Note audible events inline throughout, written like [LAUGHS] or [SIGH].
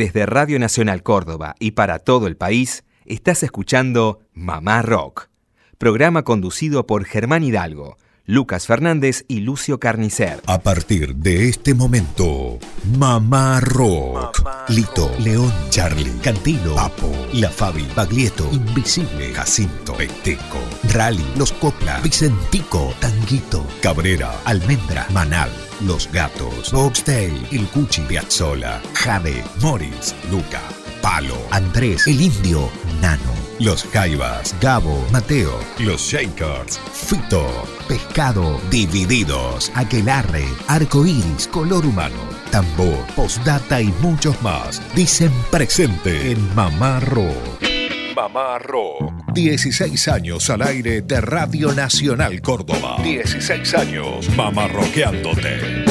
Desde Radio Nacional Córdoba y para todo el país, estás escuchando Mamá Rock, programa conducido por Germán Hidalgo, Lucas Fernández y Lucio Carnicer. A partir de este momento, Mamá Rock. Lito, León, Charlie, Cantino, Papo, La Fabi, Baglietto, Invisible, Jacinto, Peteco, Rally, Los Copla, Vicentico, Tanguito, Cabrera, Almendra, Manal, Los Gatos, Boxtail, El Cuchi, Piazzola, Jade, Morris, Luca, Palo, Andrés, El Indio, Nano. Los Jaivas, Gabo, Mateo, Los Shakers, Fito, Pescado, Divididos, Aquelarre, Arcoiris, Color Humano, Tambor, Postdata y muchos más. Dicen presente en Mamá Rock. Mamá Rock. 16 años al aire de Radio Nacional Córdoba. 16 años mamá roqueándote.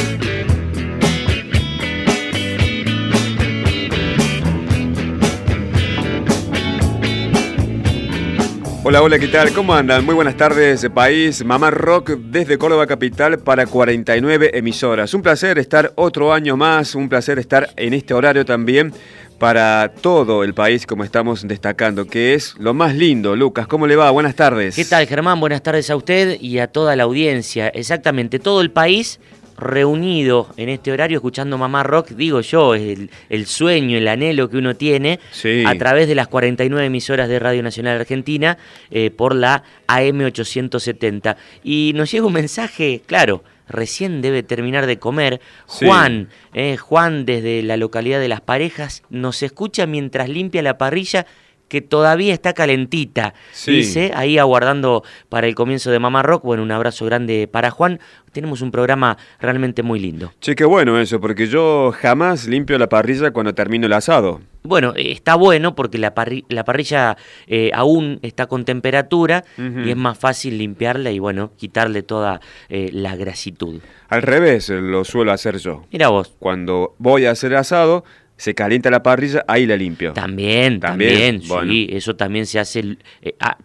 Hola, hola, ¿qué tal? ¿Cómo andan? Muy buenas tardes, país. Mamá Rock desde Córdoba Capital para 49 emisoras. Un placer estar otro año más, un placer estar en este horario también para todo el país, como estamos destacando, que es lo más lindo. Lucas, ¿cómo le va? Buenas tardes. ¿Qué tal, Germán? Buenas tardes a usted y a toda la audiencia. Exactamente, todo el país reunido en este horario escuchando Mamá Rock, digo yo, el, el sueño, el anhelo que uno tiene a través de las 49 emisoras de Radio Nacional Argentina eh, por la AM870. Y nos llega un mensaje, claro, recién debe terminar de comer. Juan, eh, Juan desde la localidad de Las Parejas, nos escucha mientras limpia la parrilla que todavía está calentita. Dice, ahí aguardando para el comienzo de Mamá Rock. Bueno, un abrazo grande para Juan. Tenemos un programa realmente muy lindo. Che, qué bueno eso, porque yo jamás limpio la parrilla cuando termino el asado. Bueno, eh, está bueno porque la, la parrilla eh, aún está con temperatura y es más fácil limpiarla y bueno, quitarle toda eh, la grasitud. Al revés, lo suelo hacer yo. Mira vos. Cuando voy a hacer asado, se calienta la parrilla, ahí la limpio. También, también, sí, eso también se hace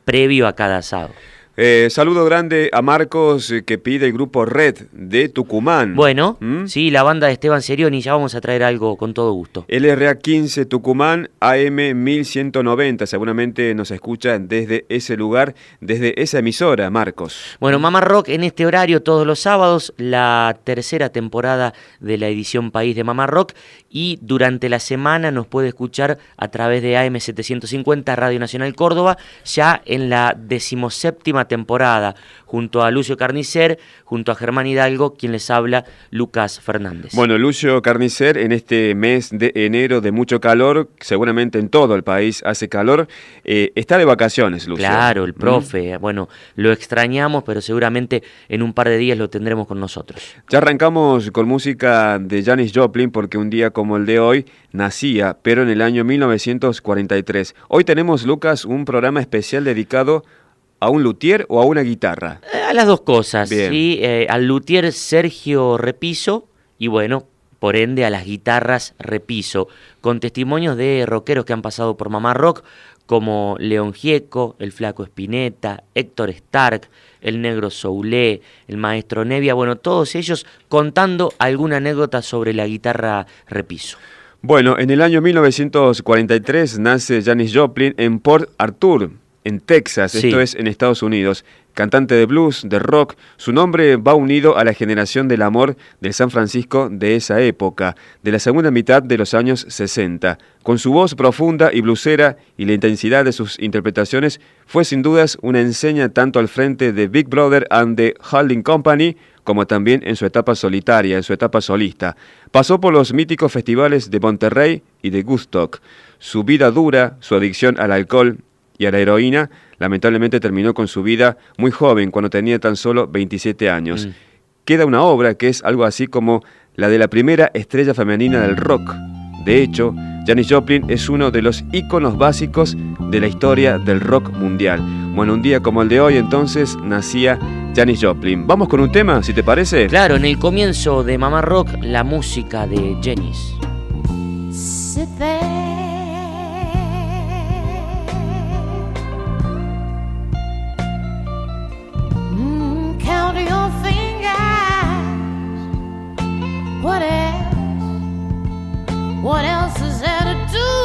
previo a cada asado. Eh, saludo grande a Marcos eh, que pide el grupo Red de Tucumán. Bueno, ¿Mm? sí, la banda de Esteban Serioni, ya vamos a traer algo con todo gusto. LRA 15 Tucumán, AM 1190, seguramente nos escuchan desde ese lugar, desde esa emisora, Marcos. Bueno, Mamá Rock en este horario todos los sábados, la tercera temporada de la edición País de Mamá Rock y durante la semana nos puede escuchar a través de AM 750 Radio Nacional Córdoba, ya en la decimoséptima temporada, junto a Lucio Carnicer, junto a Germán Hidalgo, quien les habla, Lucas Fernández. Bueno, Lucio Carnicer, en este mes de enero de mucho calor, seguramente en todo el país hace calor, eh, está de vacaciones, Lucio. Claro, el ¿Mm? profe, bueno, lo extrañamos, pero seguramente en un par de días lo tendremos con nosotros. Ya arrancamos con música de Janis Joplin, porque un día como el de hoy nacía, pero en el año 1943. Hoy tenemos, Lucas, un programa especial dedicado ¿A un luthier o a una guitarra? Eh, a las dos cosas, ¿sí? Eh, al luthier Sergio Repiso y bueno, por ende a las guitarras Repiso, con testimonios de rockeros que han pasado por Mamá Rock, como León Gieco, el Flaco Espineta, Héctor Stark, el Negro Soulé, el Maestro Nevia, bueno, todos ellos contando alguna anécdota sobre la guitarra Repiso. Bueno, en el año 1943 nace Janis Joplin en Port Arthur, en Texas, esto es en Estados Unidos. Cantante de blues, de rock, su nombre va unido a la generación del amor del San Francisco de esa época, de la segunda mitad de los años 60. Con su voz profunda y blusera y la intensidad de sus interpretaciones, fue sin dudas una enseña tanto al frente de Big Brother and the Holding Company, como también en su etapa solitaria, en su etapa solista. Pasó por los míticos festivales de Monterrey y de Gustock. Su vida dura, su adicción al alcohol y a la heroína, lamentablemente terminó con su vida muy joven, cuando tenía tan solo 27 años. Mm. Queda una obra que es algo así como la de la primera estrella femenina del rock. De hecho, Janis Joplin es uno de los íconos básicos de la historia del rock mundial. Bueno, un día como el de hoy entonces nacía Janis Joplin. Vamos con un tema, si te parece. Claro, en el comienzo de Mamá Rock, la música de Janis. What else? What else is there to do?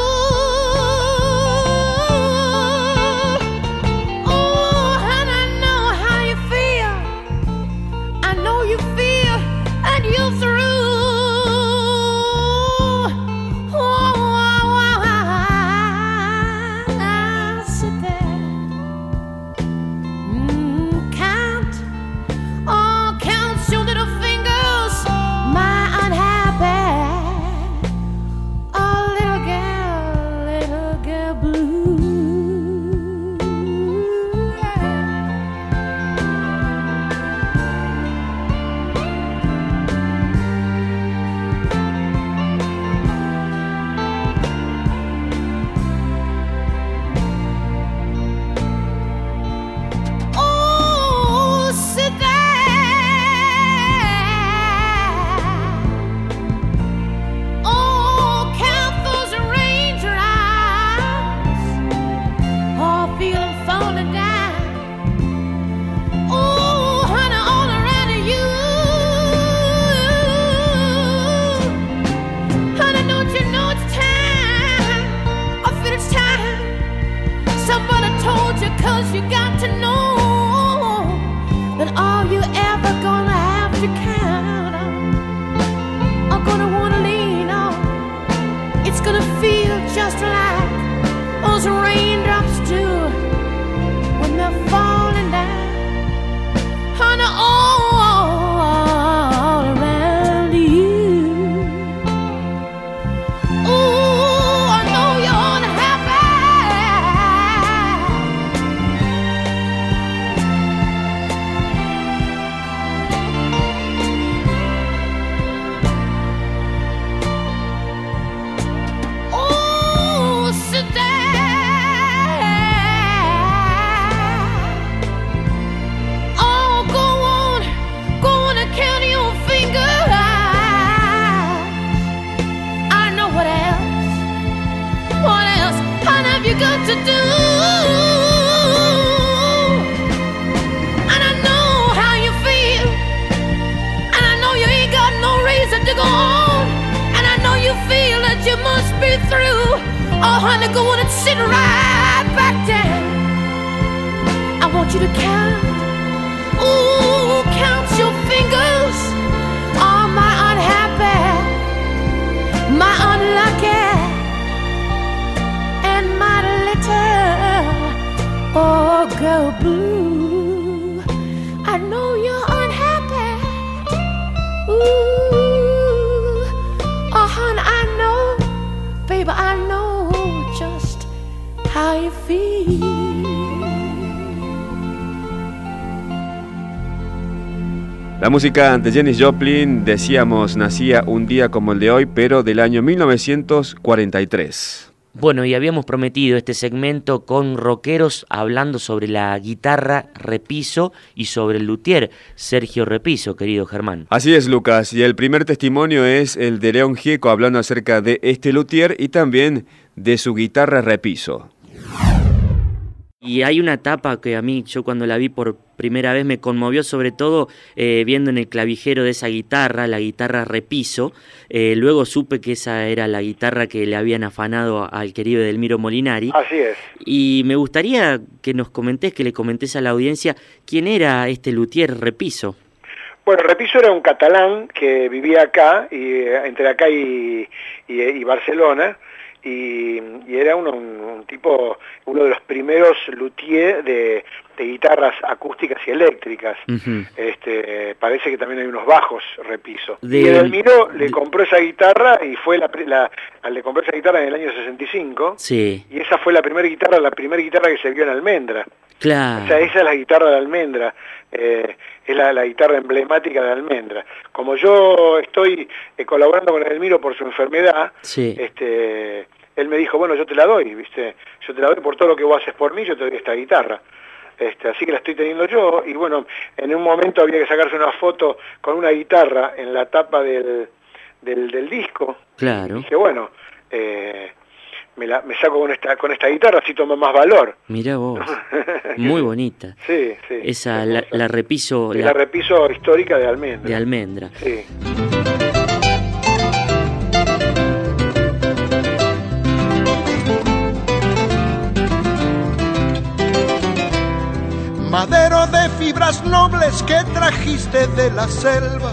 La música de Jenny Joplin, decíamos, nacía un día como el de hoy, pero del año 1943. Bueno, y habíamos prometido este segmento con rockeros hablando sobre la guitarra Repiso y sobre el luthier Sergio Repiso, querido Germán. Así es, Lucas, y el primer testimonio es el de León Gieco hablando acerca de este luthier y también de su guitarra Repiso. Y hay una etapa que a mí, yo cuando la vi por primera vez me conmovió, sobre todo eh, viendo en el clavijero de esa guitarra, la guitarra repiso. Eh, luego supe que esa era la guitarra que le habían afanado al querido Delmiro Molinari. Así es. Y me gustaría que nos comentes, que le comentes a la audiencia, quién era este luthier Repiso. Bueno, Repiso era un catalán que vivía acá, y, eh, entre acá y, y Barcelona y, era un, tipo, uno de los primeros luthiers de, guitarras acústicas y eléctricas. este, parece que también hay unos bajos, repiso. Y Edelmiro le compró esa guitarra y fue la, la, le compró esa guitarra en el año 65. Sí. Y esa fue la primera guitarra, la primera guitarra que se vio en Almendra. Claro. O sea, esa es la guitarra de Almendra. Eh, es la, guitarra emblemática de Almendra. Como yo estoy eh, colaborando con Edelmiro por su enfermedad, sí. este él me dijo, bueno, yo te la doy, ¿viste? Yo te la doy por todo lo que vos haces por mí, yo te doy esta guitarra. Este, así que la estoy teniendo yo y bueno, en un momento había que sacarse una foto con una guitarra en la tapa del, del, disco. Claro. Y dije, bueno, eh, me, la, me saco con esta, con esta guitarra, así toma más valor. Mira vos, [LAUGHS] muy bonita. Sí, sí. Esa, la, la, repiso... La, la, repiso histórica de Almendra. De Almendra. Sí. madero de fibras nobles que trajiste de la selva,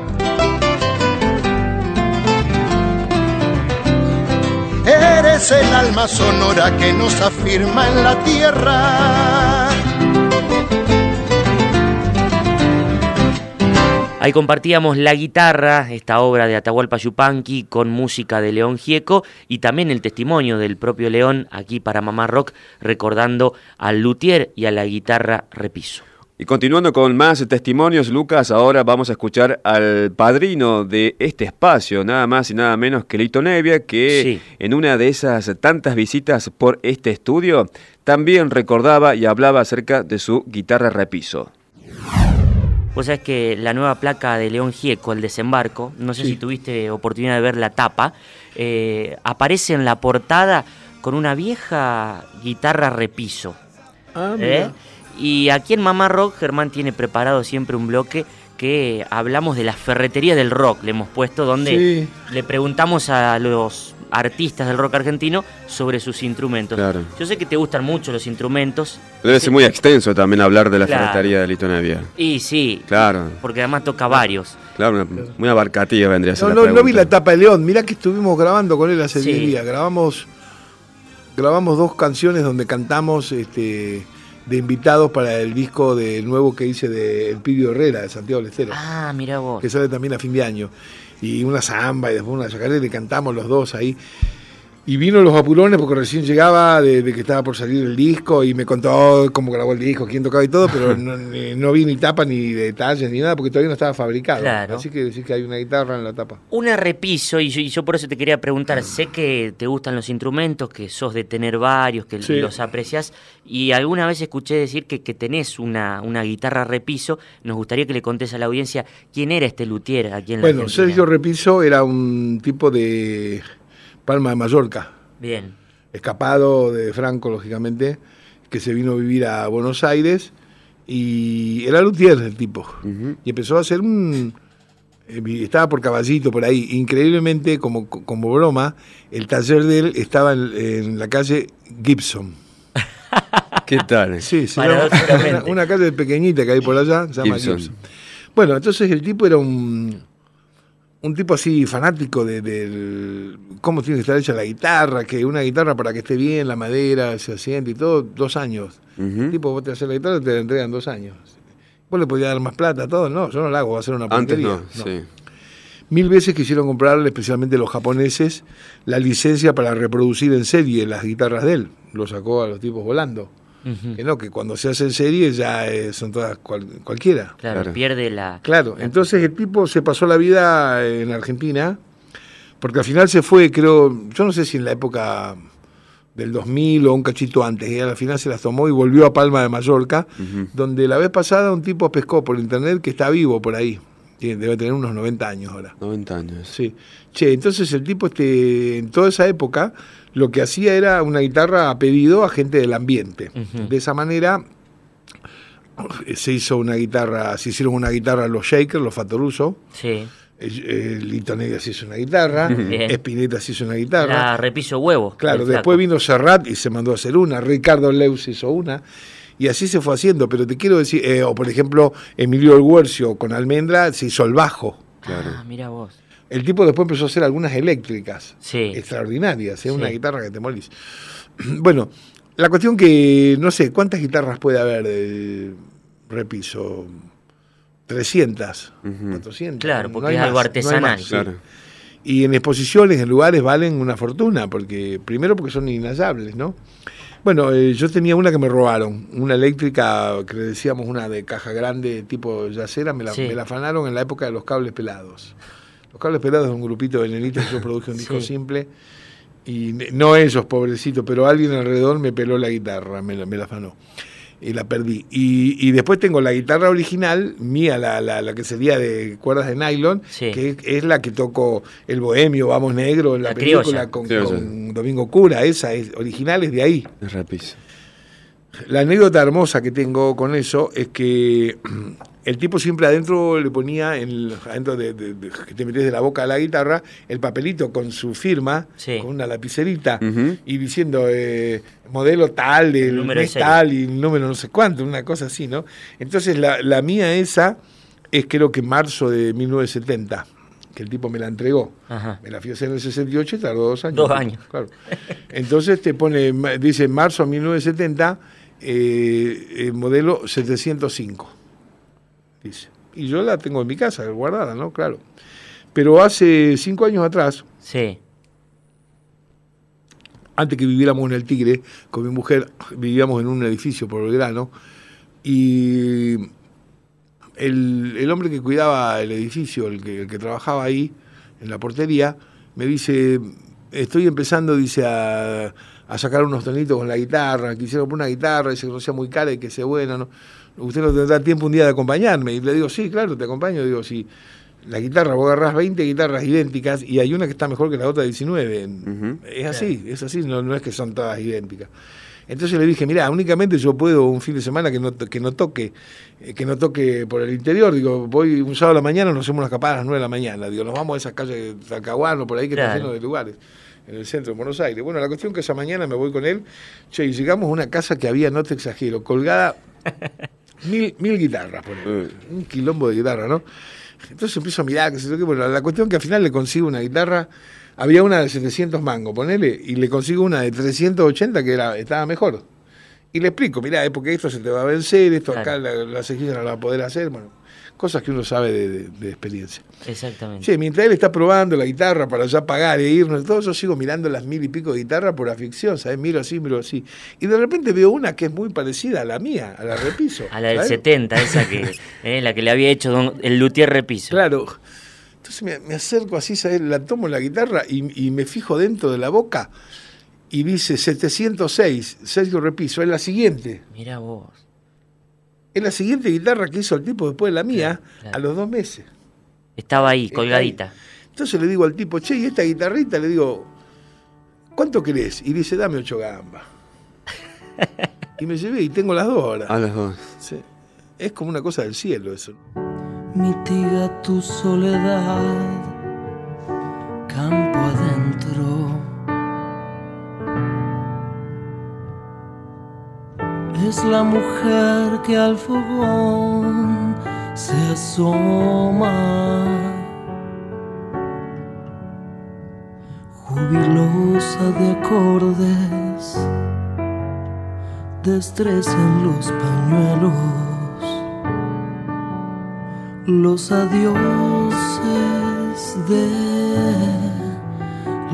Eres el alma sonora que nos afirma en la tierra. Ahí compartíamos la guitarra, esta obra de Atahualpa Yupanqui con música de León Gieco y también el testimonio del propio León aquí para Mamá Rock recordando al luthier y a la guitarra repiso. Y continuando con más testimonios, Lucas, ahora vamos a escuchar al padrino de este espacio, nada más y nada menos que Lito Nevia, que en una de esas tantas visitas por este estudio también recordaba y hablaba acerca de su guitarra repiso. Pues es que la nueva placa de León Gieco, el desembarco, no sé si tuviste oportunidad de ver la tapa, eh, aparece en la portada con una vieja guitarra repiso. Ah, ¿eh? Y aquí en Mamá Rock, Germán tiene preparado siempre un bloque que hablamos de la ferretería del rock, le hemos puesto, donde le preguntamos a los artistas del rock argentino sobre sus instrumentos. Yo sé que te gustan mucho los instrumentos. Debe ser muy extenso también hablar de la ferretería de Lito Nevia. Y sí, claro. porque además toca varios. Claro, muy abarcativa vendría a ser. No, no, vi la etapa de León, mirá que estuvimos grabando con él hace 10 días. Grabamos, grabamos dos canciones donde cantamos este, de invitados para el disco de nuevo que hice de El Pidio Herrera, de Santiago Lestero. Ah, mira vos. Que sale también a fin de año. Y una samba y después una chacarera y le cantamos los dos ahí. Y vino los apurones porque recién llegaba de, que estaba por salir el disco y me contó cómo grabó el disco, quién tocaba y todo, pero [LAUGHS] no, vi ni tapa ni detalles ni nada porque todavía no estaba fabricado. Así que decís que hay una guitarra en la tapa. Una repiso, y yo, por eso te quería preguntar, sé que te gustan los instrumentos, que sos de tener varios, que los aprecias, y alguna vez escuché decir que, que tenés una, una guitarra repiso. Nos gustaría que le contés a la audiencia quién era este luthier aquí en la Bueno, Sergio Repiso era un tipo de Palma de Mallorca. Bien. Escapado de Franco, lógicamente, que se vino a vivir a Buenos Aires y era luthier el tipo. Y empezó a hacer un... Eh, estaba por caballito por ahí. Increíblemente, como, como broma, el taller de él estaba en, la calle Gibson. [LAUGHS] ¿Qué tal? Sí, sí una, calle pequeñita que hay por allá, se llama Gibson. Bueno, entonces el tipo era un un tipo así fanático de, cómo tiene que estar hecha la guitarra, que una guitarra para que esté bien, la madera, se asiente y todo, dos años. Tipo, vos te haces la guitarra y te la entregan dos años. Vos le podías dar más plata, todo, no, yo no la hago, va a ser una porquería. Antes no, Sí. Mil veces quisieron comprarle, especialmente los japoneses, la licencia para reproducir en serie las guitarras de él. Lo sacó a los tipos volando. Que no, que cuando se hace en serie ya eh, son todas cualquiera. Claro, pierde la... Claro, entonces el tipo se pasó la vida en Argentina, porque al final se fue, creo, yo no sé si en la época del 2000 o un cachito antes, y al final se las tomó y volvió a Palma de Mallorca, donde la vez pasada un tipo pescó por internet que está vivo por ahí. Debe tener unos 90 años ahora. 90 años. Sí. Che, entonces el tipo este, en toda esa época lo que hacía era una guitarra a pedido a gente del ambiente. De esa manera se hizo una guitarra, se hicieron una guitarra los Shakers, los Fatoruso. Sí. Lito Negra se hizo una guitarra, Espineta se hizo una guitarra. La repiso huevo. Claro, después vino Serrat y se mandó a hacer una, Ricardo Leus hizo una, y así se fue haciendo. Pero te quiero decir, eh, o por ejemplo, Emilio El con Almendra se hizo el bajo. Claro. Ah, mira vos. El tipo después empezó a hacer algunas eléctricas, sí. extraordinarias, ¿eh? una guitarra que te molís. [CLEARS THROAT] Bueno, la cuestión que, no sé, ¿cuántas guitarras puede haber de repiso? 300, 400. Claro, porque es algo artesanal. Y en exposiciones, en lugares, valen una fortuna, porque primero porque son inhallables, ¿no? Bueno, eh, yo tenía una que me robaron, una eléctrica que le decíamos una de caja grande tipo yacera, me la, me la afanaron en la época de los cables pelados. Los cables pelados es un grupito de nenitos que yo produje un [LAUGHS] disco simple y no ellos, pobrecitos, pero alguien alrededor me peló la guitarra, me me la afanó y la perdí. Y, después tengo la guitarra original, mía, la, la, que sería de cuerdas de nylon, que es, la que toco El Bohemio, Vamos Negro, en la, película con, Domingo Cura, esa es original, es de ahí. Es La anécdota hermosa que tengo con eso es que [CLEARS THROAT] el tipo siempre adentro le ponía, en, adentro de, que te metes de la boca a la guitarra, el papelito con su firma, con una lapicerita, y diciendo eh, modelo tal, el, número tal y el número no sé cuánto, una cosa así, ¿no? Entonces la, mía esa es creo que marzo de 1970 que el tipo me la entregó. Me la fui a hacer en el 68 y tardó dos años. Dos años. Claro. Entonces te pone, dice marzo de 1970, eh, modelo 705 dice. Y yo la tengo en mi casa, guardada, ¿no? Claro. Pero hace cinco años atrás, sí. antes que viviéramos en el Tigre, con mi mujer vivíamos en un edificio por el grano, y el, hombre que cuidaba el edificio, el que, el que trabajaba ahí, en la portería, me dice, estoy empezando, dice, a, a sacar unos tonitos con la guitarra, quisiera poner una guitarra, dice que no sea muy cara y que sea buena, ¿no? Usted no tendrá tiempo un día de acompañarme. Y le digo, sí, claro, te acompaño. Digo, si la guitarra, vos agarrás 20 guitarras idénticas y hay una que está mejor que la otra 19. Es así, es así, no, no es que son todas idénticas. Entonces le dije, mira, únicamente yo puedo un fin de semana que no, que no toque, eh, que no toque por el interior. Digo, voy un sábado a la mañana, nos hacemos una escapada a las 9 de la mañana. Digo, nos vamos a esas calles de Talcahuano, por ahí que está lleno de lugares, en el centro de Buenos Aires. Bueno, la cuestión que esa mañana me voy con él, che, y llegamos a una casa que había, no te exagero, colgada [LAUGHS] mil, mil guitarras, por mm. un quilombo de guitarra, ¿no? Entonces empiezo a mirar, que se que, bueno, la cuestión que al final le consigo una guitarra, había una de 700 mangos, ponele, y le consigo una de 380 que era, estaba mejor. Y le explico, mirá, es porque esto se te va a vencer, esto acá la, la no la va a poder hacer, bueno cosas que uno sabe de, experiencia. Exactamente. Sí, mientras él está probando la guitarra para ya pagar e irnos, todo yo sigo mirando las mil y pico de guitarras por afición, ¿sabes? Miro así, miro así. Y de repente veo una que es muy parecida a la mía, a la Repiso. a la del 70, esa que, [LAUGHS] eh, la que le había hecho el luthier Repiso. Claro. Entonces me, acerco así, ¿sabes? La tomo la guitarra y, y me fijo dentro de la boca y dice 706, Sergio Repiso, es la siguiente. Mira vos. Es la siguiente guitarra que hizo el tipo después de la mía, a los dos meses. Estaba ahí, colgadita. Entonces le digo al tipo, che, ¿y esta guitarrita? Le digo, ¿cuánto querés? Y dice, dame ocho gambas. [LAUGHS] y me llevé y tengo las dos ahora. A las dos. Sí. Es como una cosa del cielo eso. Mitiga tu soledad, campo es la mujer que al fogón se asoma. Jubilosa de acordes, destreza en los pañuelos, los adioses de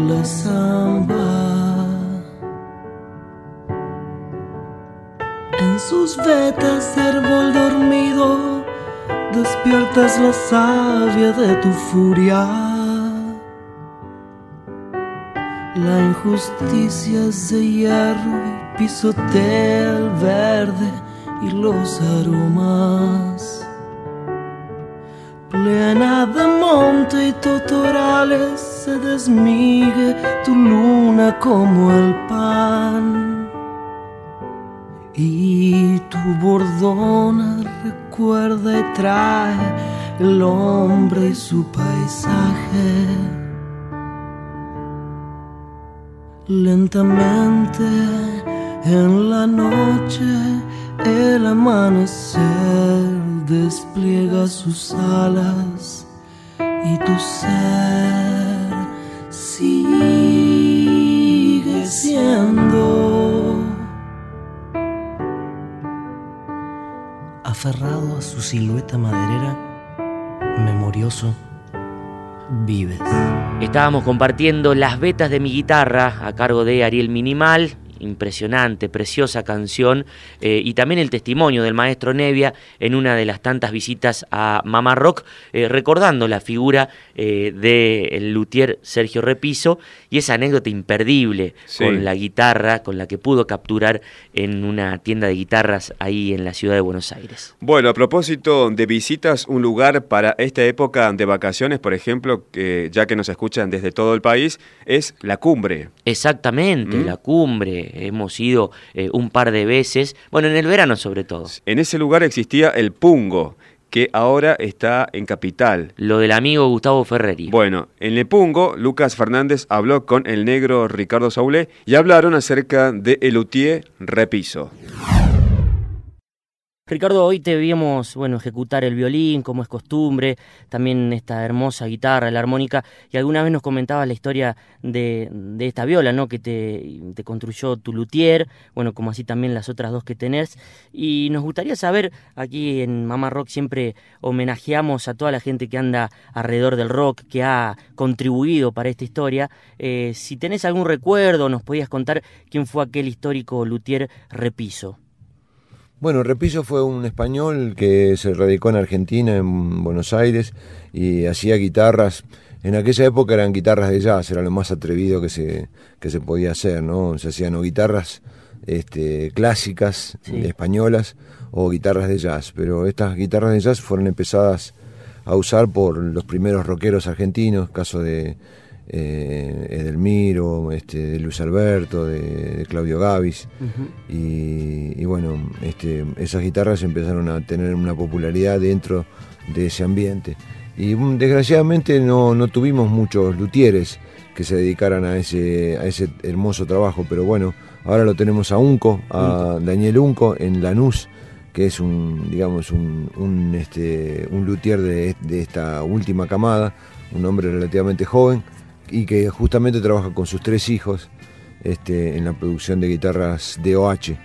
la samba. Sus vetas árbol dormido, despiertas la savia de tu furia. La injusticia es de hierro y pisotea el verde y los aromas. Plena de monte y totorales se desmigue tu luna como el pan y tu bordona recuerda y trae el hombre y su paisaje. Lentamente en la noche el amanecer despliega sus alas y tu ser sigue siendo aferrado a su silueta maderera, memorioso, vives. Estábamos compartiendo las vetas de mi guitarra a cargo de Ariel Minimal impresionante, preciosa canción, eh, y también el testimonio del maestro Nevia en una de las tantas visitas a Mamá Rock, eh, recordando la figura eh, del luthier Sergio Repiso y esa anécdota imperdible con la guitarra, con la que pudo capturar en una tienda de guitarras ahí en la ciudad de Buenos Aires. Bueno, a propósito de visitas, un lugar para esta época de vacaciones, por ejemplo, que ya que nos escuchan desde todo el país, es la cumbre. Exactamente, ¿Mm? la cumbre hemos ido eh, un par de veces, bueno, en el verano sobre todo. En ese lugar existía el Pungo, que ahora está en Capital. Lo del amigo Gustavo Ferreri. Bueno, en el Pungo, Lucas Fernández habló con el negro Ricardo Saulé y hablaron acerca de Elutier Repiso. Ricardo, hoy te vimos bueno, ejecutar el violín, como es costumbre, también esta hermosa guitarra, la armónica, y alguna vez nos comentabas la historia de, esta viola, ¿no? Que te, construyó tu luthier, bueno, como así también las otras dos que tenés. Y nos gustaría saber, aquí en Mamá Rock siempre homenajeamos a toda la gente que anda alrededor del rock, que ha contribuido para esta historia. Eh, si tenés algún recuerdo, nos podías contar quién fue aquel histórico luthier Repiso. Bueno, Repiso fue un español que se radicó en Argentina, en Buenos Aires, y hacía guitarras. En aquella época eran guitarras de jazz, era lo más atrevido que se, que se podía hacer, ¿no? Se hacían o guitarras este, clásicas, españolas, o guitarras de jazz. Pero estas guitarras de jazz fueron empezadas a usar por los primeros rockeros argentinos, caso de eh, Edelmiro, este, de Luis Alberto, de, Claudio Gavis. y, bueno, este, esas guitarras empezaron a tener una popularidad dentro de ese ambiente. Y mm, desgraciadamente no, no tuvimos muchos luthieres que se dedicaran a ese, a ese hermoso trabajo, pero bueno, ahora lo tenemos a Unco, a Daniel Unco en Lanús, que es un, digamos, un, un, este, un luthier de, de esta última camada, un hombre relativamente joven, y que justamente trabaja con sus tres hijos este, en la producción de guitarras DOH.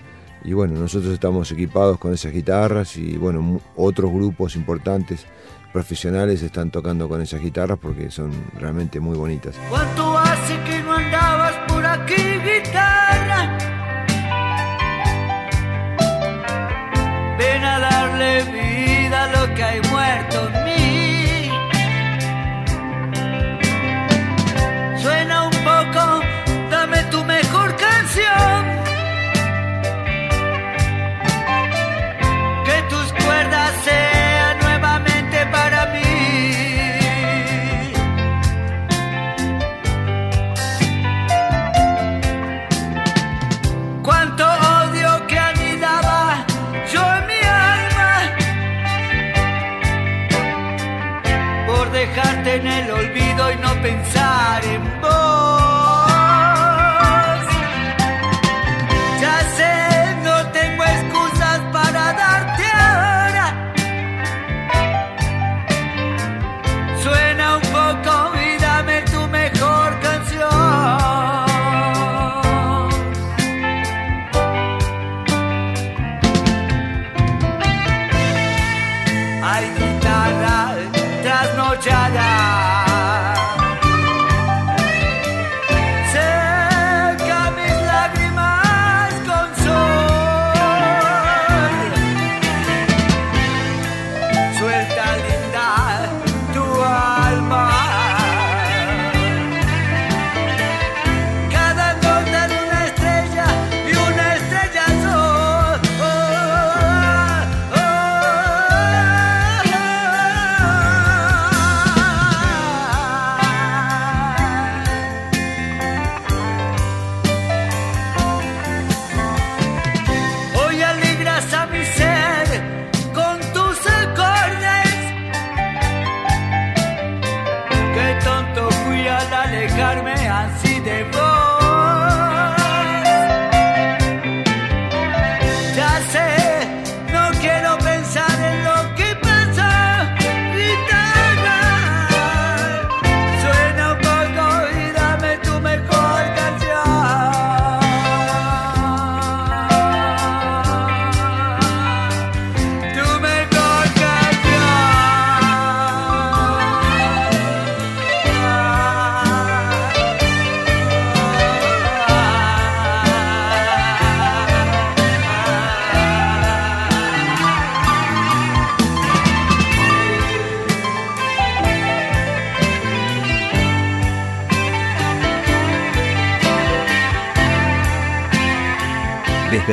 Y bueno, nosotros estamos equipados con esas guitarras y bueno, otros grupos importantes profesionales están tocando con esas guitarras porque son realmente muy bonitas. ¿Cuánto hace que been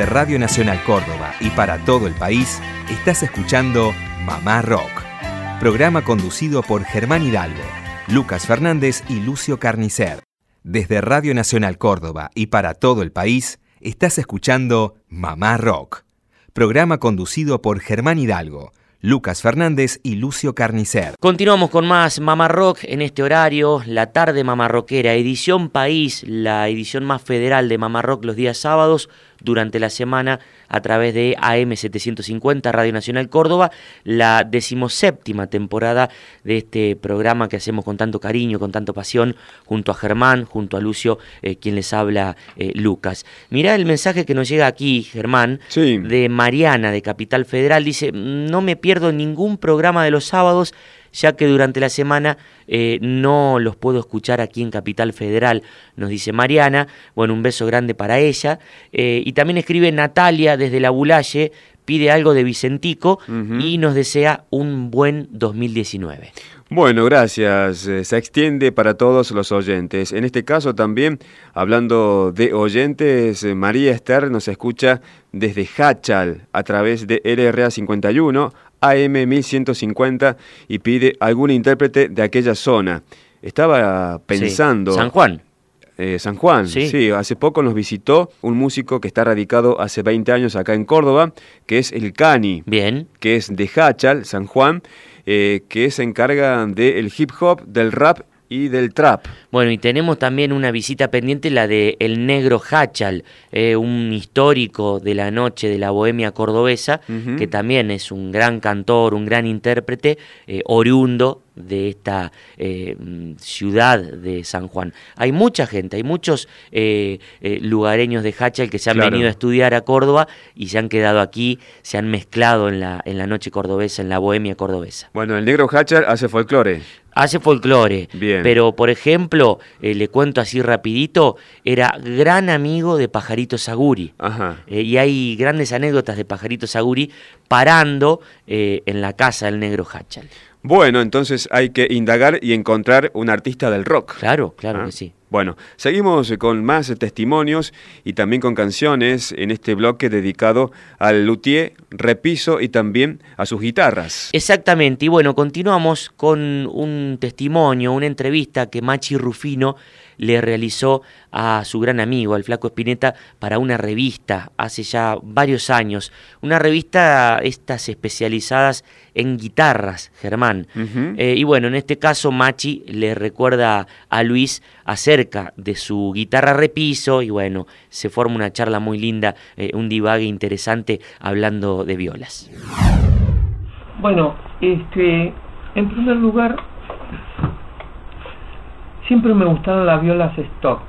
Radio Nacional Córdoba y para todo el país, estás escuchando Mamá Rock, programa conducido por Germán Hidalgo, Lucas Fernández y Lucio Carnicer. Desde Radio Nacional Córdoba y para todo el país, estás escuchando Mamá Rock, programa conducido por Germán Hidalgo, Lucas Fernández y Lucio Carnicer. Continuamos con más Mamá Rock en este horario, la tarde mamarroquera, edición país, la edición más federal de Mamá Rock los días sábados durante la semana a través de AM750 Radio Nacional Córdoba, la decimoséptima temporada de este programa que hacemos con tanto cariño, con tanto pasión, junto a Germán, junto a Lucio, eh, quien les habla eh, Lucas. Mirá el mensaje que nos llega aquí, Germán, de Mariana de Capital Federal, dice, no me pierdo ningún programa de los sábados, ya que durante la semana eh, no los puedo escuchar aquí en Capital Federal, nos dice Mariana. Bueno, un beso grande para ella. Eh, y también escribe Natalia desde la Bulalle, pide algo de Vicentico y nos desea un buen 2019. Bueno, gracias. Eh, se extiende para todos los oyentes. En este caso también, hablando de oyentes, María Esther nos escucha desde Hachal a través de LRA 51 AM 1150 y pide algún intérprete de aquella zona. Estaba pensando... San Juan. Eh, San Juan, ¿Sí? hace poco nos visitó un músico que está radicado hace 20 años acá en Córdoba, que es el Cani. Bien. Que es de Hachal, San Juan, eh, que se encarga del hip hop, del rap y del trap. Bueno, y tenemos también una visita pendiente, la de El Negro Hachal, eh, un histórico de la noche de la bohemia cordobesa, que también es un gran cantor, un gran intérprete, eh, oriundo de esta eh, ciudad de San Juan. Hay mucha gente, hay muchos lugareños de Hachal que se han venido a estudiar a Córdoba y se han quedado aquí, se han mezclado en la, en la noche cordobesa, en la bohemia cordobesa. Bueno, el negro Hachal hace folclore hace folclore, pero por ejemplo, eh, le cuento así rapidito, era gran amigo de Pajarito Saguri. Eh, y hay grandes anécdotas de Pajarito Saguri parando eh, en la casa del negro Hachal. Bueno, entonces hay que indagar y encontrar un artista del rock. Claro, claro ¿Ah? que sí. Bueno, seguimos con más testimonios y también con canciones en este bloque dedicado al luthier, repiso y también a sus guitarras. Exactamente, y bueno, continuamos con un testimonio, una entrevista que Machi Rufino le realizó a su gran amigo, al flaco Espineta, para una revista hace ya varios años. Una revista, estas especializadas en guitarras, Germán. Eh, y bueno, en este caso Machi le recuerda a Luis acerca de su guitarra repiso y bueno, se forma una charla muy linda, eh, un divague interesante hablando de violas. Bueno, este, en primer lugar, siempre me gustaron las violas stock.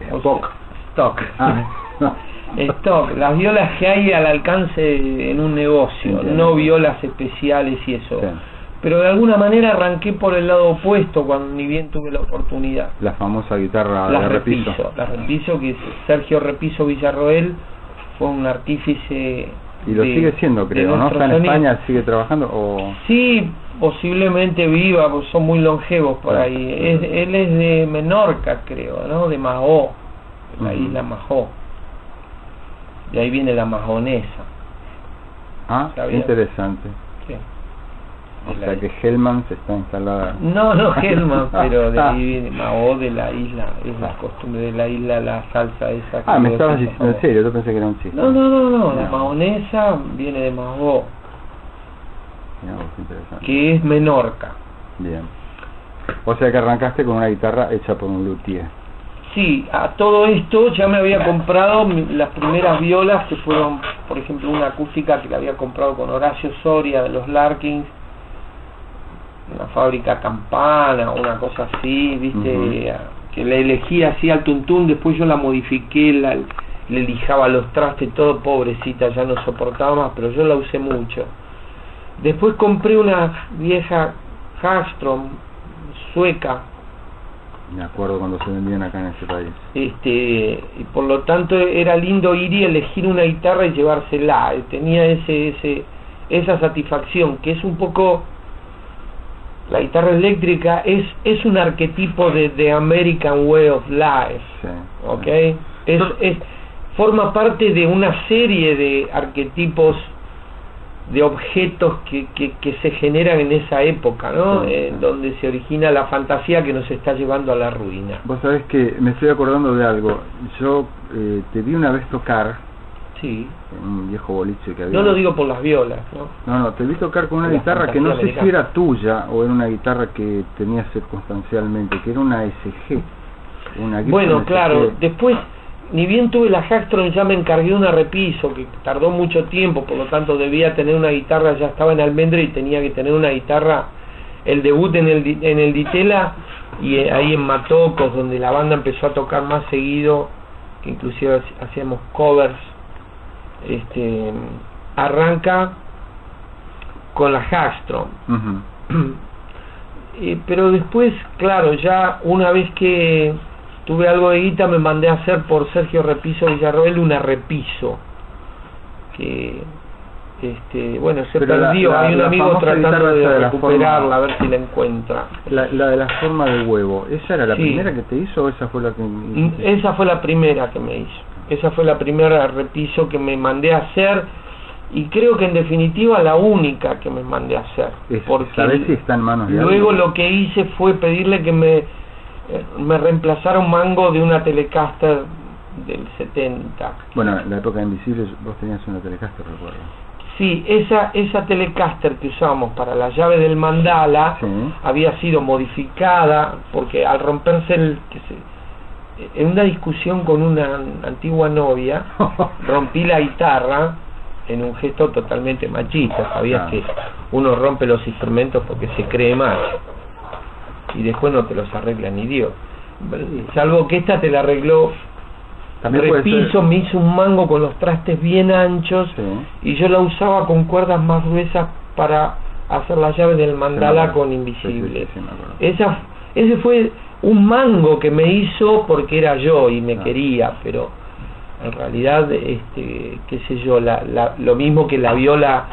Stock. Stock. Ah. [LAUGHS] stock, las violas que hay al alcance en un negocio, no violas especiales y eso. Pero de alguna manera arranqué por el lado opuesto cuando ni bien tuve la oportunidad. La famosa guitarra de repiso. La repiso que Sergio Repiso Villarroel fue un artífice y lo sigue siendo, creo, ¿no? ¿Está en España? ¿Sigue trabajando? O... Sí, posiblemente viva, pues son muy longevos por ahí. él es de Menorca, creo, ¿no? De Mahó, la isla Mahó. De ahí viene la majonesa. Ah, interesante. Sí. O sea que Hellman se está instalada. No, no [LAUGHS] Hellman, pero de ahí viene Mao de la isla, es la costumbre de la isla, la salsa esa. ah, me estabas diciendo en serio, yo pensé que era un chiste. No, no, no, no, la maonesa viene de Que es Menorca. Bien. O sea que arrancaste con una guitarra hecha por un luthier. Sí, a todo esto ya me había comprado las primeras violas que fueron, por ejemplo, una acústica que la había comprado con Horacio Soria de los Larkins una fábrica campana, una cosa así, viste, que la elegí así al tuntún, después yo la modifiqué, la, le lijaba los trastes, todo pobrecita, ya no soportaba más, pero yo la usé mucho. Después compré una vieja Hagstrom sueca. Me acuerdo cuando se vendían acá en este país. Este, y por lo tanto era lindo ir y elegir una guitarra y llevársela. Tenía ese, ese, esa satisfacción, que es un poco la guitarra eléctrica es, es un arquetipo de, de American Way of Life, ¿ok? Es, es, forma parte de una serie de arquetipos de objetos que, que, se generan en esa época, ¿no? En donde se origina la fantasía que nos está llevando a la ruina. Vos sabés que me estoy acordando de algo. Yo eh, te vi una vez tocar. Sí. En un viejo boliche que había. No lo digo por las violas, ¿no? No, no, te vi tocar con una guitarra que no sé si era tuya o era una guitarra que tenías circunstancialmente, que era una SG. Una bueno, claro. Después ni bien tuve la Jackstrom ya me encargué una repiso que tardó mucho tiempo, por lo tanto debía tener una guitarra, ya estaba en Almendra y tenía que tener una guitarra, el debut en el, en el Ditela y eh, ahí en Matocos, donde la banda empezó a tocar más seguido, que inclusive hacíamos covers, este arranca con la Jackstrom. [CLEARS THROAT] Eh, pero después, claro, ya una vez que tuve algo de guita, me mandé a hacer por Sergio Repiso Villarroel una repiso. Que, este, bueno, se perdió. Hay un amigo tratando de, recuperarla, a ver si la encuentra. La, de la forma de huevo, ¿esa era la primera que te hizo o esa fue la que.? Mm, esa fue la primera que me hizo. Esa fue la primera repiso que me mandé a hacer y creo que en definitiva la única que me mandé a hacer. porque si está en manos de Luego lo que hice fue pedirle que me me reemplazaron mango de una Telecaster del 70. Bueno, en la época de Invisibles vos tenías una Telecaster, recuerdo. Sí, esa, esa Telecaster que usamos para la llave del mandala había sido modificada porque al romperse el... Que se, en una discusión con una antigua novia, [LAUGHS] rompí la guitarra en un gesto totalmente machista. Sabías ah. que uno rompe los instrumentos porque se cree más y después no te los arregla ni Dios. Salvo que esta te la arregló también Repiso, me hizo un mango con los trastes bien anchos y yo la usaba con cuerdas más gruesas para hacer la llave del mandala con invisible. Esa, ese fue un mango que me hizo porque era yo y me ah. quería, pero en realidad, este, qué sé yo, la, la, lo mismo que la viola,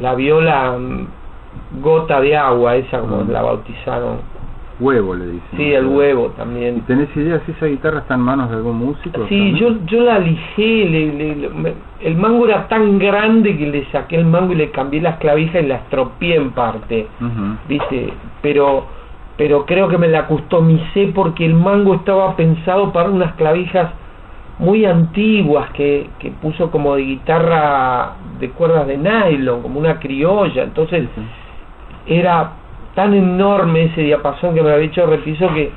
la viola gota de agua, esa como ah. la bautizaron. Huevo le dicen. Sí, el huevo también. ¿Y tenés idea si esa guitarra está en manos de algún músico? Sí, yo, yo la lijé, le, el mango era tan grande que le saqué el mango y le cambié las clavijas y la estropeé en parte, ¿viste? Pero, pero creo que me la customicé porque el mango estaba pensado para unas clavijas muy antiguas que, que puso como de guitarra de cuerdas de nylon, como una criolla, entonces era tan enorme ese diapasón que me había hecho repiso que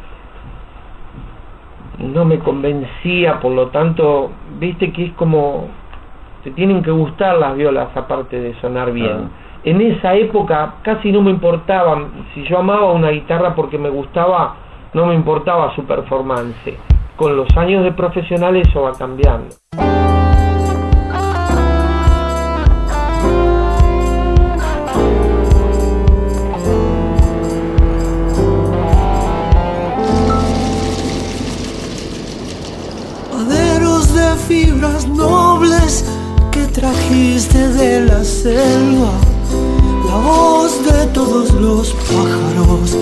no me convencía, por lo tanto, viste que es como, te tienen que gustar las violas aparte de sonar bien. En esa época casi no me importaba, si yo amaba una guitarra porque me gustaba, no me importaba su performance. Con los años de profesional eso va cambiando. Fibras nobles que trajiste de la selva, la voz de todos los pájaros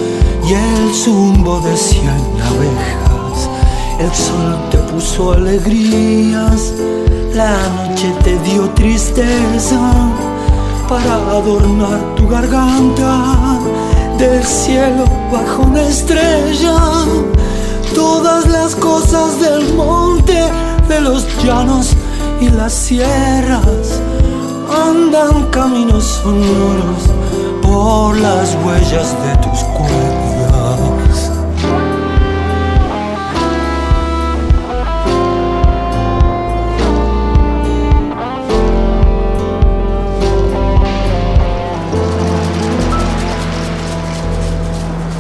y el zumbo de cien abejas. El sol te puso alegrías, la noche te dio tristeza para adornar tu garganta. Del cielo bajo una estrella, todas las cosas del monte de los llanos y las sierras andan caminos sonoros por las huellas de tus cuerdas.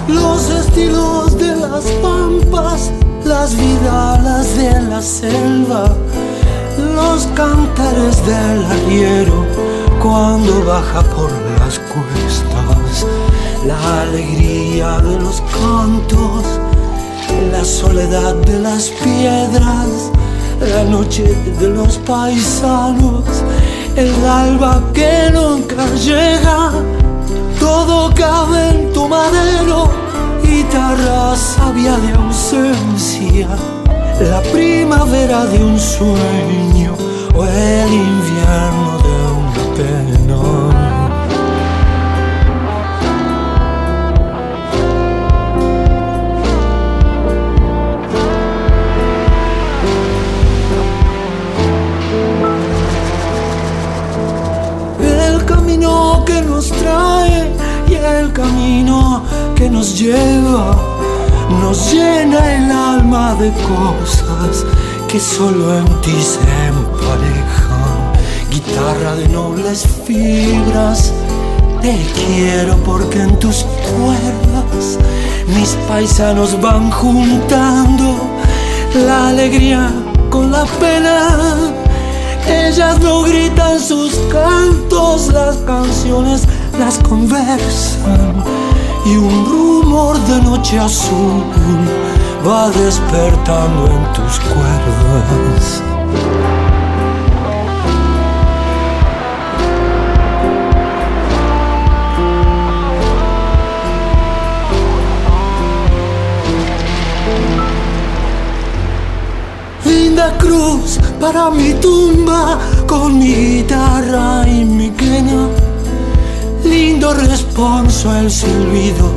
Los estilos de las pampas las vidalas de la selva, los cantares del arriero cuando baja por las cuestas, la alegría de los cantos, la soledad de las piedras, la noche de los paisanos, el alba que nunca llega, todo cabe en tu madero guitarra sabia de ausencia, la primavera de un sueño o el invierno de una pena. El camino que nos trae y el camino nos lleva nos llena el alma de cosas que solo en ti se emparejan. Guitarra de nobles fibras, te quiero porque en tus cuerdas mis paisanos van juntando la alegría con la pena. Ellas no gritan sus cantos, las canciones las conversan y un rumor de noche azul va despertando en tus cuerdas. Linda cruz para mi tumba con mi guitarra y mi quena. Lindo responso el silbido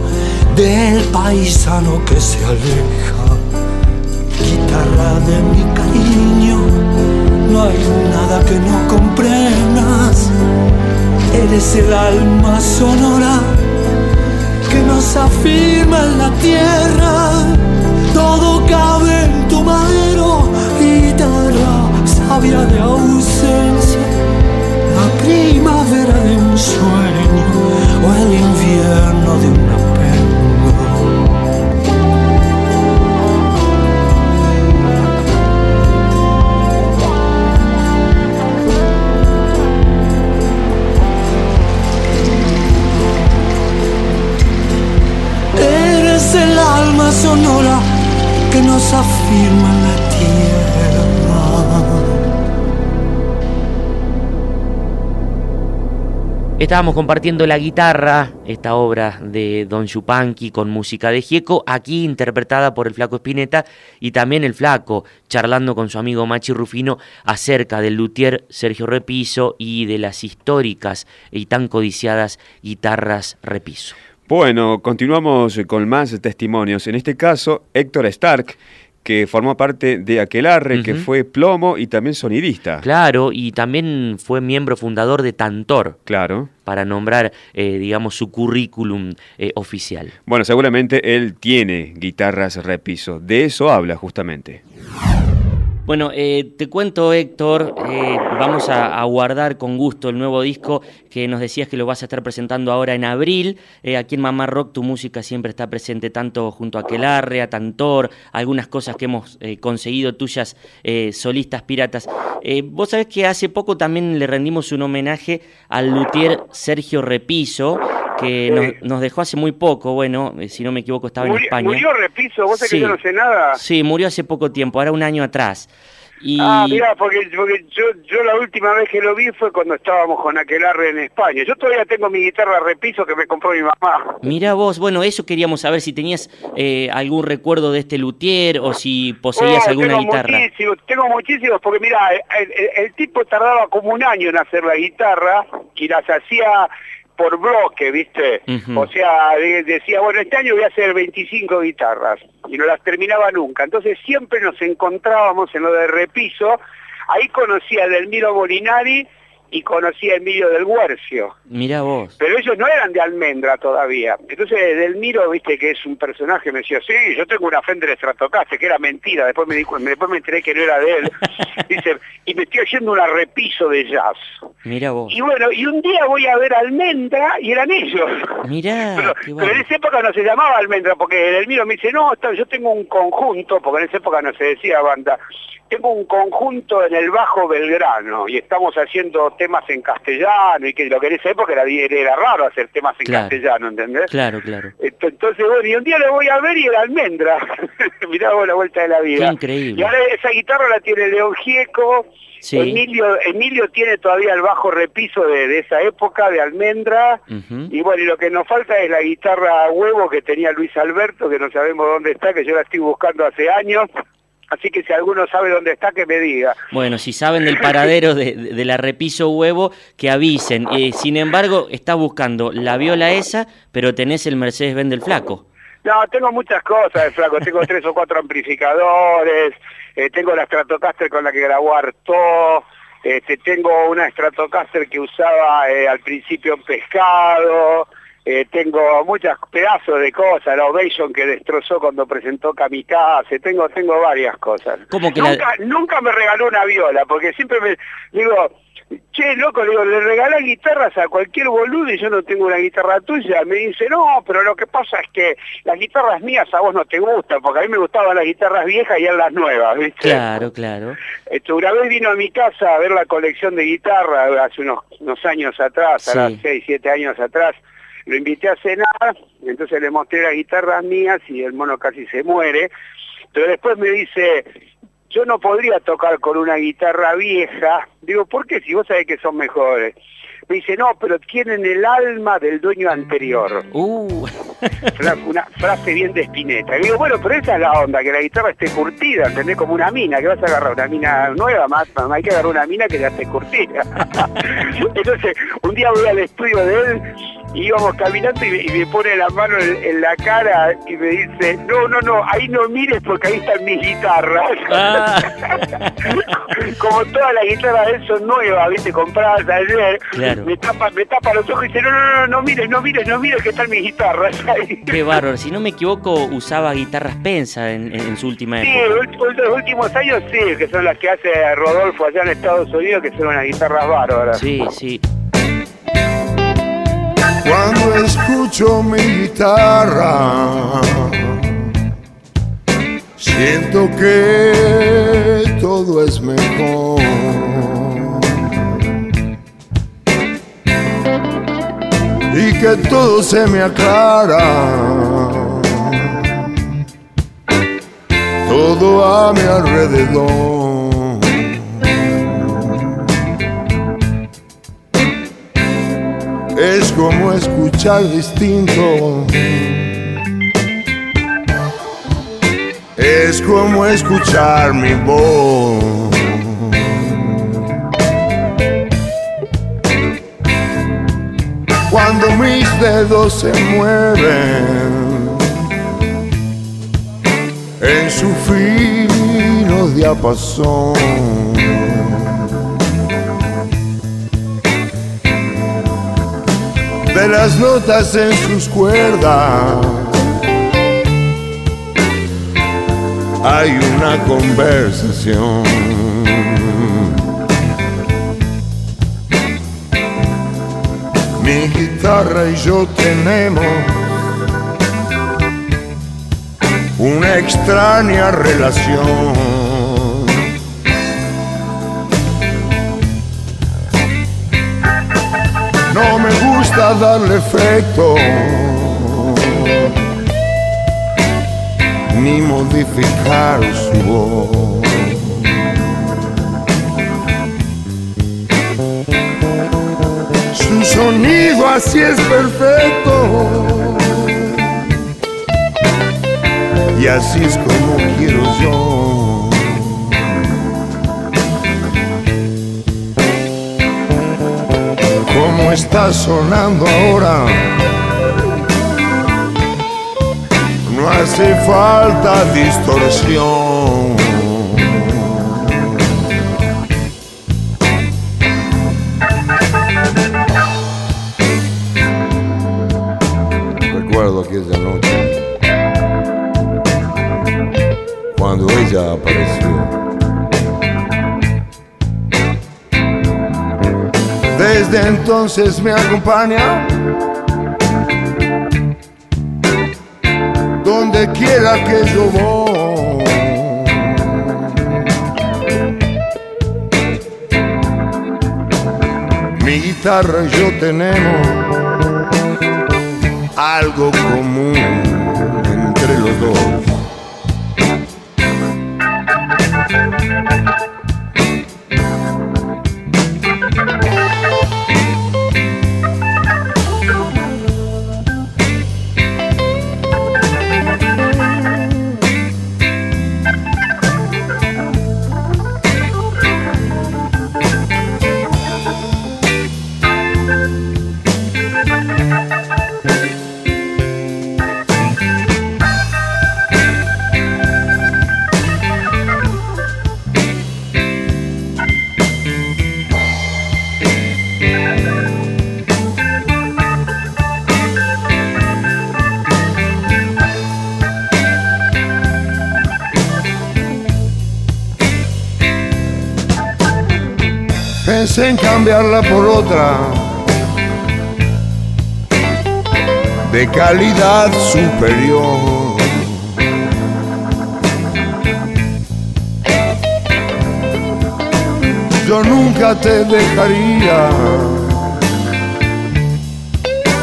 del paisano que se aleja. Guitarra de mi cariño, no hay nada que no comprendas. Eres el alma sonora que nos afirma en la tierra. Todo cabe en tu madero, guitarra sabia de ausencia. Primavera de un sueño o el invierno de una Estábamos compartiendo la guitarra, esta obra de Don Chupanqui con música de Gieco, aquí interpretada por el Flaco Espineta y también el Flaco, charlando con su amigo Machi Rufino acerca del luthier Sergio Repiso y de las históricas y tan codiciadas guitarras Repiso. Bueno, continuamos con más testimonios. En este caso, Héctor Stark, que formó parte de Aquelarre, que fue plomo y también sonidista. Claro, y también fue miembro fundador de Tantor. Claro. Para nombrar, eh, digamos, su currículum eh, oficial. Bueno, seguramente él tiene guitarras repiso. De eso habla justamente. Bueno, eh, te cuento Héctor, eh, vamos a, guardar con gusto el nuevo disco que nos decías que lo vas a estar presentando ahora en abril. Eh, aquí en Mamá Rock tu música siempre está presente tanto junto a Quelarre, a Tantor, algunas cosas que hemos conseguido tuyas solistas piratas. vos sabés que hace poco también le rendimos un homenaje al luthier Sergio Repiso, que nos, dejó hace muy poco, bueno, si no me equivoco estaba en España. ¿Murió Repiso? ¿Vos sabés que yo no sé nada? Sí, murió hace poco tiempo, ahora un año atrás. Ah, mira, porque, yo, yo la última vez que lo vi fue cuando estábamos con Aquelarre en España. Yo todavía tengo mi guitarra repiso que me compró mi mamá. Mira vos, bueno, eso queríamos saber si tenías eh, algún recuerdo de este luthier o si poseías oh, alguna tengo guitarra. Muchísimos, tengo muchísimos, porque mira, el, tipo tardaba como un año en hacer la guitarra y las hacía por bloque, ¿viste? O sea, decía, bueno, este año voy a hacer 25 guitarras y no las terminaba nunca. Entonces siempre nos encontrábamos en lo de repiso. Ahí conocía a Delmiro Molinari y conocí a Emilio del Huercio. Mira vos. Pero ellos no eran de Almendra todavía. Entonces Delmiro, viste que es un personaje, me decía, sí, yo tengo una Fender Stratocaster, que era mentira, después me dijo, después me enteré que no era de él. [LAUGHS] Dice, y me estoy haciendo una repiso de jazz. Mira vos. Y bueno, y un día voy a ver Almendra y eran ellos. Mira. [LAUGHS] Pero, en esa época no se llamaba Almendra, porque Delmiro me dice, no, yo tengo un conjunto, porque en esa época no se decía banda, tengo un conjunto en el Bajo Belgrano y estamos haciendo temas en castellano y que lo que en esa época era, era raro hacer temas en castellano, ¿entendés? Claro, claro. Entonces, bueno, y un día lo voy a ver y era almendra. [LAUGHS] Mirá vos la vuelta de la vida. Qué increíble. Y ahora esa guitarra la tiene León Gieco. Emilio, Emilio tiene todavía el bajo repiso de, esa época, de almendra. Y bueno, y lo que nos falta es la guitarra huevo que tenía Luis Alberto, que no sabemos dónde está, que yo la estoy buscando hace años Así que si alguno sabe dónde está, que me diga. Bueno, si saben del paradero de, de la repiso huevo, que avisen. Eh, sin embargo, estás buscando la viola esa, pero tenés el Mercedes-Benz del flaco. No, tengo muchas cosas del flaco. Tengo tres o cuatro amplificadores, eh, tengo la Stratocaster con la que grabó Arto, este, tengo una Stratocaster que usaba eh, al principio en pescado, eh, tengo muchos pedazos de cosas, la Ovation que destrozó cuando presentó Kamikaze, tengo, tengo varias cosas. nunca, nunca me regaló una viola, porque siempre me digo, che, loco, le digo, le regalás guitarras a cualquier boludo y yo no tengo una guitarra tuya. Me dice, no, pero lo que pasa es que las guitarras mías a vos no te gustan, porque a mí me gustaban las guitarras viejas y a las nuevas, ¿viste? Claro, claro. Esto, una vez vino a mi casa a ver la colección de guitarras hace unos, unos años atrás, a las 6, 7 años atrás, lo invité a cenar, entonces le mostré las guitarras mías y el mono casi se muere, pero después me dice, yo no podría tocar con una guitarra vieja. Digo, ¿por qué? Si vos sabés que son mejores. Me dice, no, pero tienen el alma del dueño anterior. Uh. Una frase bien de espineta. digo, bueno, pero esa es la onda, que la guitarra esté curtida, ¿entendés? Como una mina, que vas a agarrar una mina nueva, más, hay que agarrar una mina que ya esté curtida. [LAUGHS] Entonces, un día voy al estudio de él íbamos caminando y me, pone la mano en, la cara y me dice, no, no, no, ahí no mires porque ahí están mis guitarras. Ah. [LAUGHS] Como todas las guitarras de él son nuevas, viste, compradas ayer, me, tapa, me tapa los ojos y dice, no, no, no, no mires, no mires, no mires que están mis guitarras [LAUGHS] ahí. Qué bárbaro, si no me equivoco usaba guitarras Pensa en, su última época. Sí, en los últimos años sí, que son las que hace Rodolfo allá en Estados Unidos, que son unas guitarras bárbaras. Sí, sí. Cuando escucho mi guitarra, siento que todo es mejor. Y que todo se me aclara. Todo a mi alrededor. Escuchar distinto. Es como escuchar mi voz. Cuando mis dedos se mueven en su fino diapasón. De las notas en sus cuerdas. Hay una conversación. Mi guitarra y yo tenemos una extraña relación. no me darle efecto ni modificar su voz. Su sonido así es perfecto y así es como quiero yo. Está sonando ahora. No hace falta distorsión. Entonces me acompaña. Donde quiera que yo voy. Mi guitarra y yo tenemos algo común entre los dos. En cambiarla por otra de calidad superior. Yo nunca te dejaría,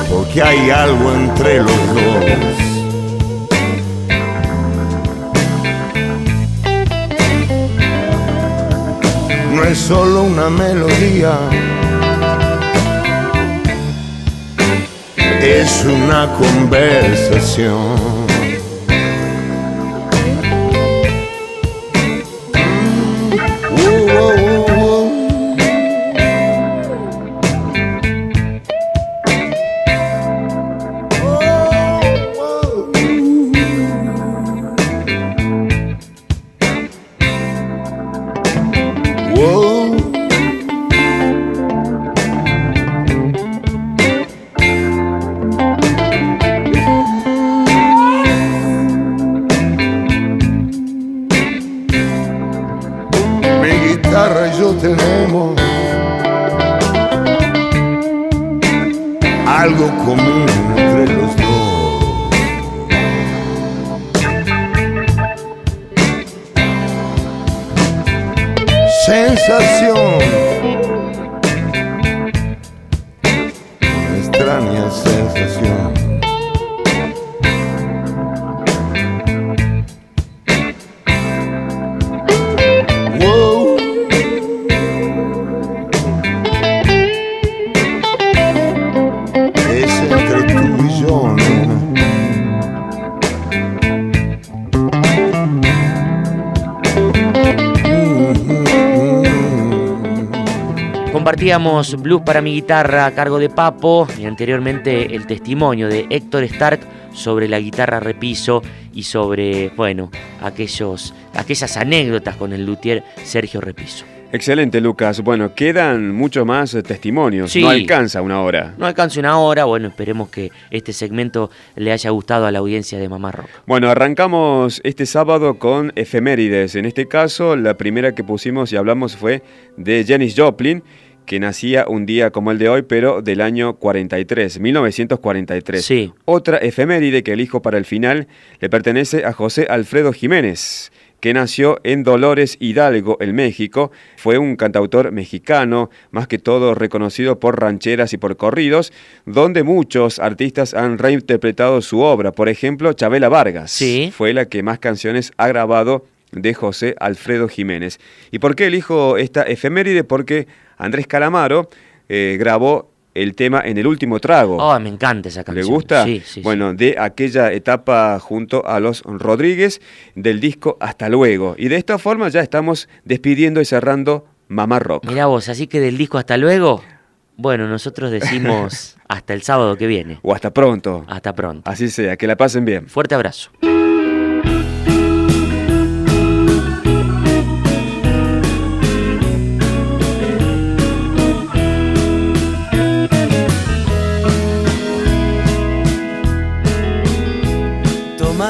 porque hay algo entre los dos. Es solo una melodía es una conversación. senseless young. Compartíamos Blues para mi guitarra a cargo de Papo y anteriormente el testimonio de Héctor Stark sobre la guitarra repiso y sobre, bueno, aquellos, aquellas anécdotas con el luthier Sergio Repiso. Excelente, Lucas. Bueno, quedan muchos más testimonios. no alcanza una hora. No alcanza una hora. Bueno, esperemos que este segmento le haya gustado a la audiencia de Mamá Rock. Bueno, arrancamos este sábado con efemérides. En este caso, la primera que pusimos y hablamos fue de Janis Joplin que nacía un día como el de hoy, pero del año 43, 1943. Sí. Otra efeméride que elijo para el final le pertenece a José Alfredo Jiménez, que nació en Dolores Hidalgo, en México. Fue un cantautor mexicano, más que todo reconocido por rancheras y por corridos, donde muchos artistas han reinterpretado su obra. Por ejemplo, Chabela Vargas sí. fue la que más canciones ha grabado de José Alfredo Jiménez. ¿Y por qué elijo esta efeméride? Porque Andrés Calamaro eh, grabó el tema en el último trago. Oh, me encanta esa canción. ¿Le gusta? Sí, sí. Bueno, de aquella etapa junto a los Rodríguez del disco Hasta luego. Y de esta forma ya estamos despidiendo y cerrando Mamá Rock. Mira vos, así que del disco Hasta luego. Bueno, nosotros decimos [LAUGHS] hasta el sábado que viene. O hasta pronto. Hasta pronto. Así sea, que la pasen bien. Fuerte abrazo.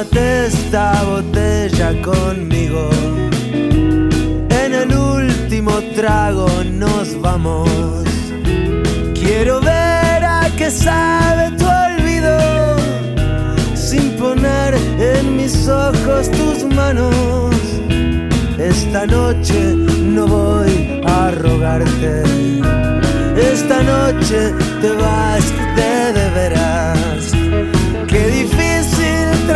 Esta botella conmigo. En el último trago nos vamos. Quiero ver a qué sabe tu olvido. Sin poner en mis ojos tus manos. Esta noche no voy a rogarte. Esta noche te vas de de veras.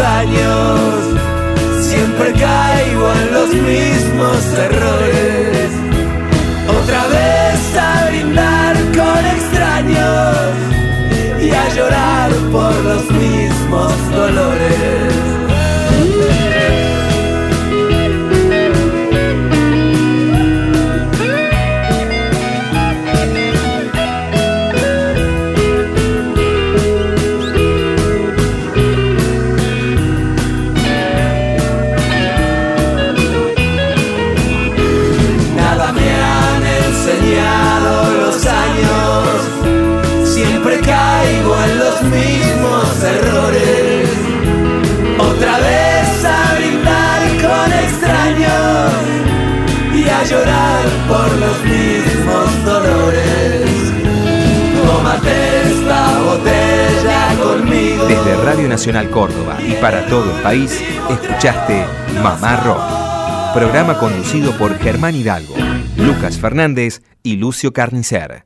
años, siempre caigo en los mismos errores, otra vez a brindar con extraños y a llorar por los mismos dolores. Por los mismos dolores. Tómate esta botella conmigo. Desde Radio Nacional Córdoba y para todo el país, escuchaste Mamá Rock, programa conducido por Germán Hidalgo, Lucas Fernández y Lucio Carnicer.